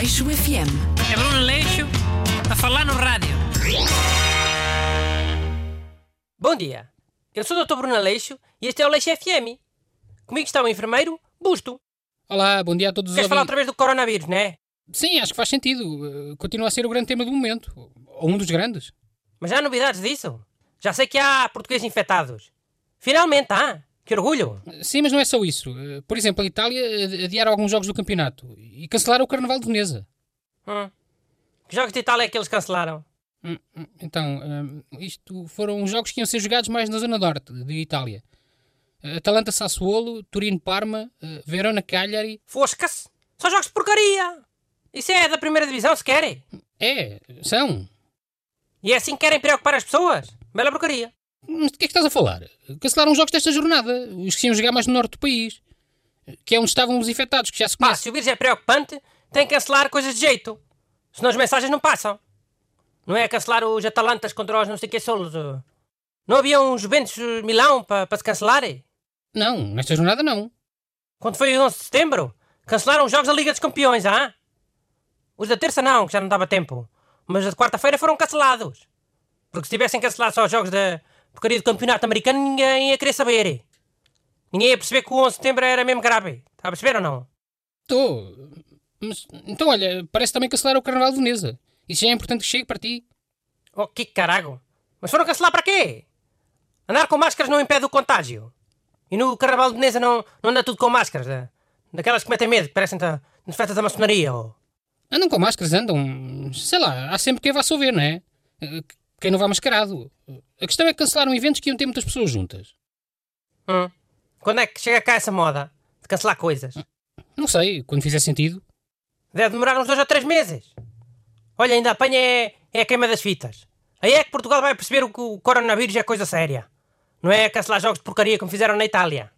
Aleixo FM. É Bruno Leixo a falar no rádio. Bom dia, eu sou o Dr. Bruno Aleixo e este é o Leixo FM. Comigo está o enfermeiro Busto. Olá, bom dia a todos os Queres falar outra vez do coronavírus, não é? Sim, acho que faz sentido. Uh, Continua a ser o grande tema do momento. Ou um dos grandes. Mas já há novidades disso? Já sei que há portugueses infectados. Finalmente há! Que orgulho! Sim, mas não é só isso. Uh, Por exemplo, a Itália uh, adiaram alguns jogos do campeonato e cancelaram o Carnaval de Veneza. Hum. Que jogos de Itália é que eles cancelaram? Hum, hum, Então, hum, isto foram jogos que iam ser jogados mais na zona norte de Itália. Atalanta Sassuolo, Turino Parma, uh, Verona Cagliari. Fosca-se! Só jogos de porcaria! Isso é da primeira divisão, se querem. É, são. E é assim que querem preocupar as pessoas? Bela porcaria. Mas de que é que estás a falar? Cancelaram jogos desta jornada, os que iam jogar mais no norte do país. Que é onde estavam os infectados, que já se Pá, conhece. se o vírus é preocupante, tem que cancelar coisas de jeito. Senão as mensagens não passam. Não é cancelar os Atalantas contra os não sei que solos. uh. Não havia uns Juventus Milão para se cancelarem? Não, nesta jornada não. Quando foi o 11 de setembro, cancelaram os jogos da Liga dos Campeões, ah? Os da terça não, que já não dava tempo. Mas os de quarta-feira foram cancelados. Porque se tivessem cancelado só os jogos da porcaria do campeonato americano, ninguém ia querer saber. Ninguém ia perceber que o 11 de setembro era mesmo grave. Está a perceber ou não? Estou. Mas, então, olha, parece também cancelar o Carnaval de Veneza. Isso já é importante que chegue para ti. Oh, que carago! Mas foram cancelar para quê? Andar com máscaras não impede o contágio. E no Carnaval de Veneza não, não anda tudo com máscaras. da- Daquelas que metem medo, que parecem da- nas festas da maçonaria. Oh. Andam com máscaras, andam. Sei lá, há sempre quem vá só ver, não é? Quem não vá mascarado. A questão é que cancelaram eventos que iam ter muitas pessoas juntas. Hum. Quando é que chega cá essa moda de cancelar coisas? Não sei, quando fizer sentido. Deve demorar uns dois ou três meses. Olha, ainda apanha é, é a queima das fitas. Aí é que Portugal vai perceber que o coronavírus é coisa séria. Não é cancelar jogos de porcaria como fizeram na Itália.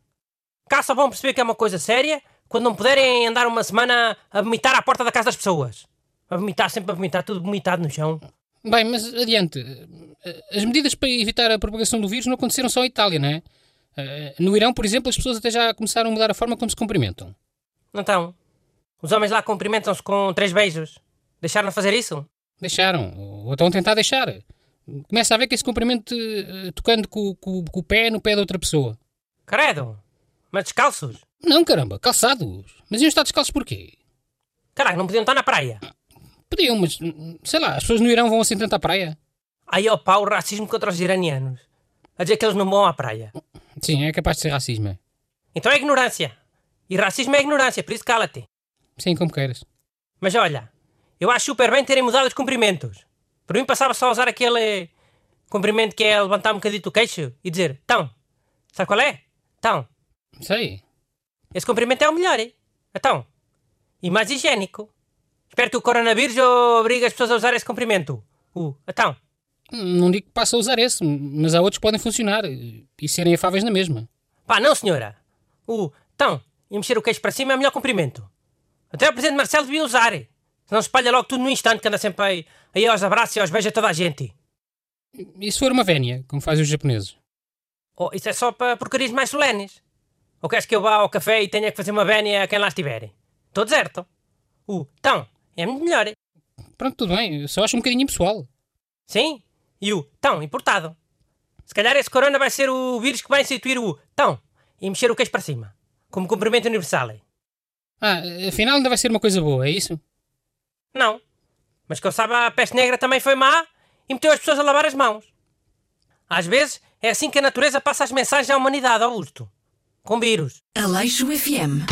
Cá só vão perceber que é uma coisa séria quando não puderem andar uma semana a vomitar à porta da casa das pessoas. A vomitar, sempre a vomitar, tudo vomitado no chão. Bem, mas adiante. As medidas para evitar a propagação do vírus não aconteceram só em Itália, não é? Eh, No Irão, por exemplo, as pessoas até já começaram a mudar a forma como se cumprimentam. Então, os homens lá cumprimentam-se com três beijos. Deixaram de fazer isso? Deixaram, ou estão a tentar deixar. Começa a ver que esse cumprimento eh, tocando com, com- com o pé no pé da outra pessoa. Credo! Mas descalços? Não, caramba, calçados. Mas iam estar descalços porquê? Caraca, não podiam estar na praia. Podiam, mas hum, sei lá, as pessoas no Irão vão assim tanto à praia. Aí ó pá, o racismo contra os iranianos. A dizer que eles não vão à praia. Sim, é capaz de ser racismo. é. Então é ignorância. E racismo é ignorância, por isso cala-te. Sim, como queiras. Mas olha, eu acho super bem terem mudado os cumprimentos. Por mim passava só a usar aquele cumprimento que é levantar um bocadinho o queixo e dizer tão. Sabe qual é? Tão. Sei. Esse cumprimento é o melhor, hein? Então. E mais higiênico. Espero que o coronavírus obrigue as pessoas a usar esse cumprimento. O então. Hum, Não digo que passe a usar esse, mas há outros que podem funcionar e serem afáveis na mesma. Pá, não senhora. O então e mexer o queixo para cima é o melhor cumprimento. Até o Presidente Marcelo devia usar. Senão espalha logo tudo no instante que anda sempre aí, aí aos abraços e aos beijos a toda a gente. E se for uma vénia, como fazem os japoneses? Oh, isso é só para porcarias mais solenes. Ou queres que eu vá ao café e tenha que fazer uma vénia a quem lá estiver? Estou deserto. O então é muito melhor. Pronto, tudo bem, eu só acho um bocadinho impessoal. Sim? E o tão importado. Se calhar esse corona vai ser o vírus que vai instituir o tão e mexer o queixo para cima. Como cumprimento universal. Ah, afinal ainda vai ser uma coisa boa, é isso? Não. Mas que eu saiba, a peste negra também foi má e meteu as pessoas a lavar as mãos. Às vezes é assim que a natureza passa as mensagens à humanidade, Augusto. Com vírus. Aleixo FM.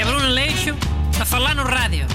É Bruno Leixo a falar no rádio.